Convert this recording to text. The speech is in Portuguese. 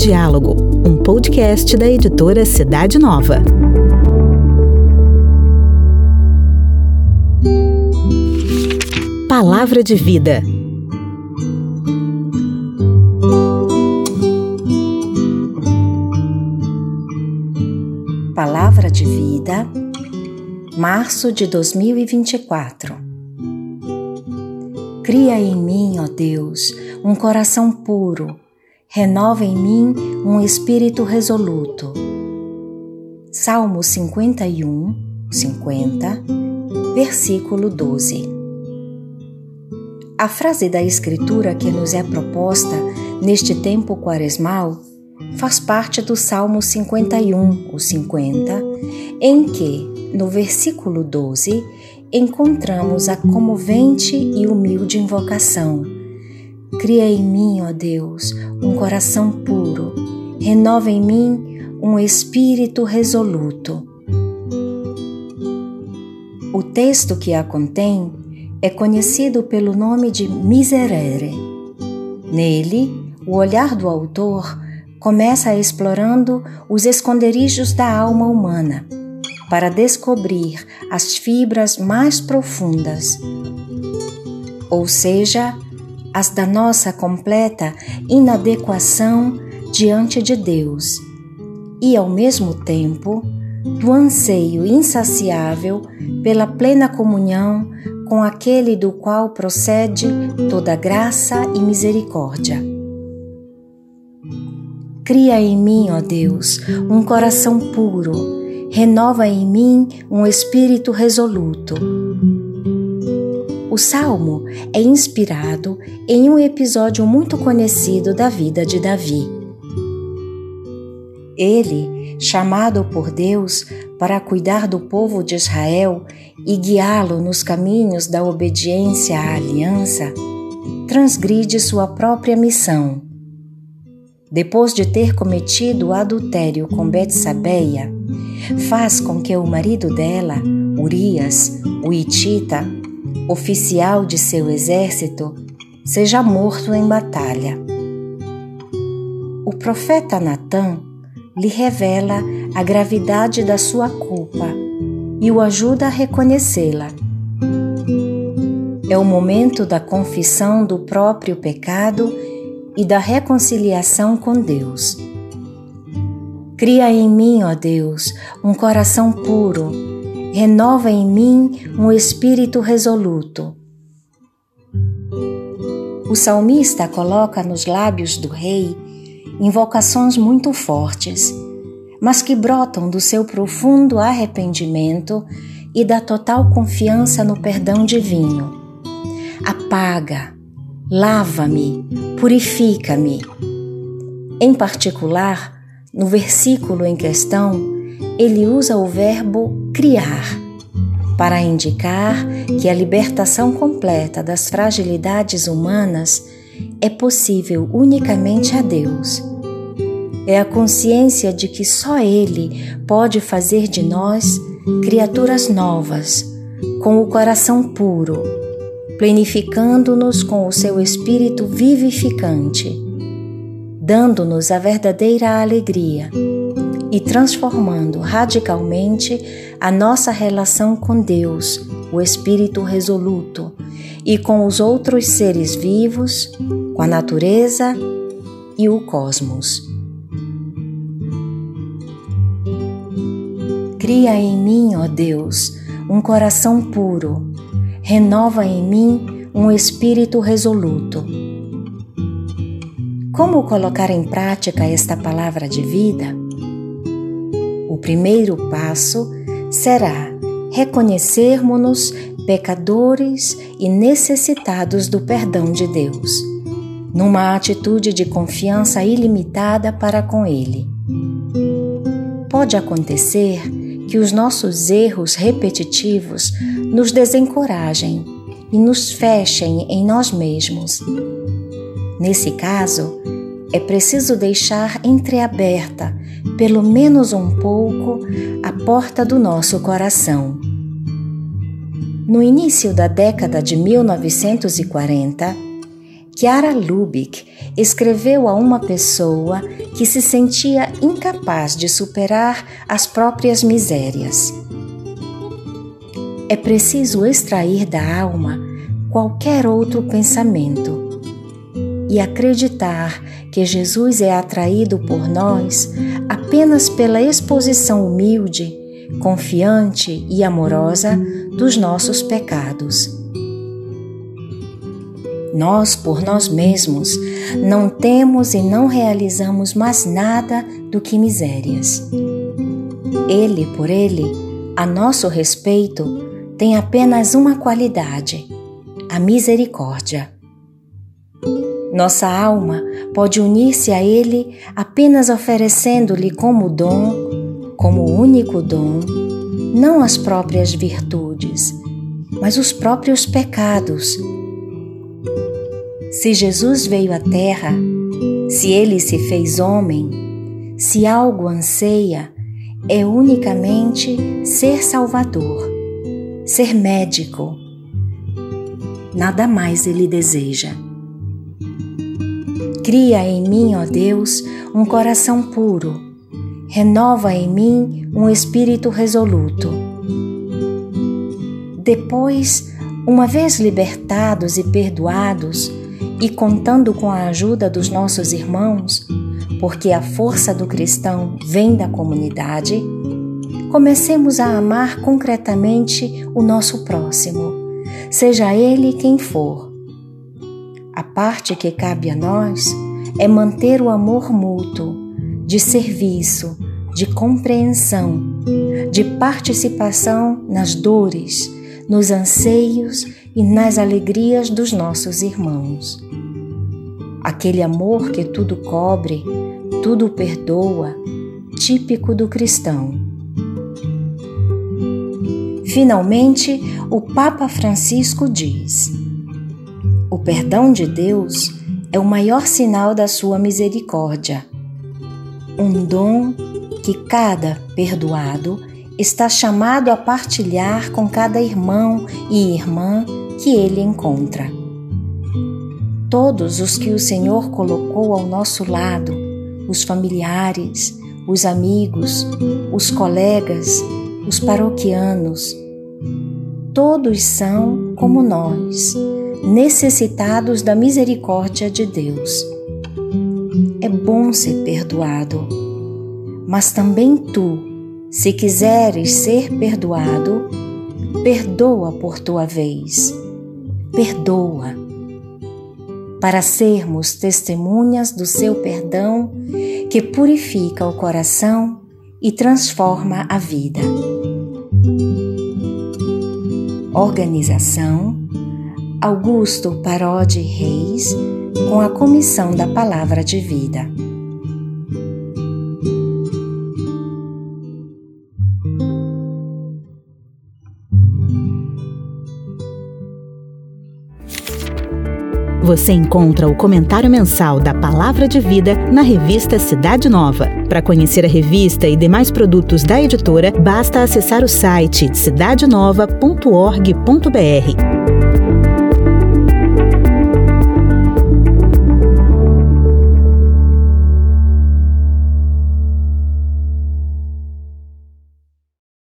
Diálogo, um podcast da editora Cidade Nova. Palavra de Vida. Palavra de Vida, março de 2024. Cria em mim, ó Deus, um coração puro renova em mim um espírito resoluto. Salmo 51, 50, versículo 12. A frase da Escritura que nos é proposta neste tempo quaresmal faz parte do Salmo 51, o 50, em que, no versículo 12, encontramos a comovente e humilde invocação Cria em mim, ó Deus, um coração puro, renova em mim um espírito resoluto. O texto que a contém é conhecido pelo nome de Miserere. Nele, o olhar do autor começa explorando os esconderijos da alma humana para descobrir as fibras mais profundas, ou seja, as da nossa completa inadequação diante de Deus. E, ao mesmo tempo, do anseio insaciável pela plena comunhão com aquele do qual procede toda graça e misericórdia. Cria em mim, ó Deus, um coração puro, renova em mim um espírito resoluto salmo é inspirado em um episódio muito conhecido da vida de Davi. Ele, chamado por Deus para cuidar do povo de Israel e guiá-lo nos caminhos da obediência à aliança, transgride sua própria missão. Depois de ter cometido adultério com Betsabeia, faz com que o marido dela, Urias, o Itita, oficial de seu exército, seja morto em batalha. O profeta Natã lhe revela a gravidade da sua culpa e o ajuda a reconhecê-la. É o momento da confissão do próprio pecado e da reconciliação com Deus. Cria em mim, ó Deus, um coração puro renova em mim um espírito resoluto. O salmista coloca nos lábios do rei invocações muito fortes, mas que brotam do seu profundo arrependimento e da total confiança no perdão divino. Apaga, lava-me, purifica-me. Em particular, no versículo em questão, ele usa o verbo criar para indicar que a libertação completa das fragilidades humanas é possível unicamente a Deus. É a consciência de que só Ele pode fazer de nós criaturas novas, com o coração puro, plenificando-nos com o seu espírito vivificante, dando-nos a verdadeira alegria e transformando radicalmente a nossa relação com Deus, o Espírito resoluto, e com os outros seres vivos, com a natureza e o cosmos. Cria em mim, ó Deus, um coração puro, renova em mim um espírito resoluto. Como colocar em prática esta palavra de vida? Primeiro passo será reconhecermos-nos pecadores e necessitados do perdão de Deus, numa atitude de confiança ilimitada para com Ele. Pode acontecer que os nossos erros repetitivos nos desencorajem e nos fechem em nós mesmos. Nesse caso, é preciso deixar entreaberta pelo menos um pouco, a porta do nosso coração. No início da década de 1940, Chiara Lubick escreveu a uma pessoa que se sentia incapaz de superar as próprias misérias. É preciso extrair da alma qualquer outro pensamento e acreditar que Jesus é atraído por nós apenas pela exposição humilde, confiante e amorosa dos nossos pecados. Nós, por nós mesmos, não temos e não realizamos mais nada do que misérias. Ele, por ele, a nosso respeito, tem apenas uma qualidade: a misericórdia. Nossa alma pode unir-se a Ele apenas oferecendo-lhe como dom, como único dom, não as próprias virtudes, mas os próprios pecados. Se Jesus veio à Terra, se Ele se fez homem, se algo anseia, é unicamente ser Salvador, ser médico. Nada mais Ele deseja. Cria em mim, ó Deus, um coração puro. Renova em mim um espírito resoluto. Depois, uma vez libertados e perdoados, e contando com a ajuda dos nossos irmãos, porque a força do cristão vem da comunidade, comecemos a amar concretamente o nosso próximo, seja ele quem for a parte que cabe a nós é manter o amor mútuo, de serviço, de compreensão, de participação nas dores, nos anseios e nas alegrias dos nossos irmãos. Aquele amor que tudo cobre, tudo perdoa, típico do cristão. Finalmente, o Papa Francisco diz: o perdão de Deus é o maior sinal da sua misericórdia, um dom que cada perdoado está chamado a partilhar com cada irmão e irmã que ele encontra. Todos os que o Senhor colocou ao nosso lado, os familiares, os amigos, os colegas, os paroquianos, todos são como nós necessitados da misericórdia de Deus. É bom ser perdoado, mas também tu, se quiseres ser perdoado, perdoa por tua vez. Perdoa. Para sermos testemunhas do seu perdão que purifica o coração e transforma a vida. Organização Augusto Parodi Reis, com a Comissão da Palavra de Vida. Você encontra o comentário mensal da Palavra de Vida na revista Cidade Nova. Para conhecer a revista e demais produtos da editora, basta acessar o site cidadenova.org.br.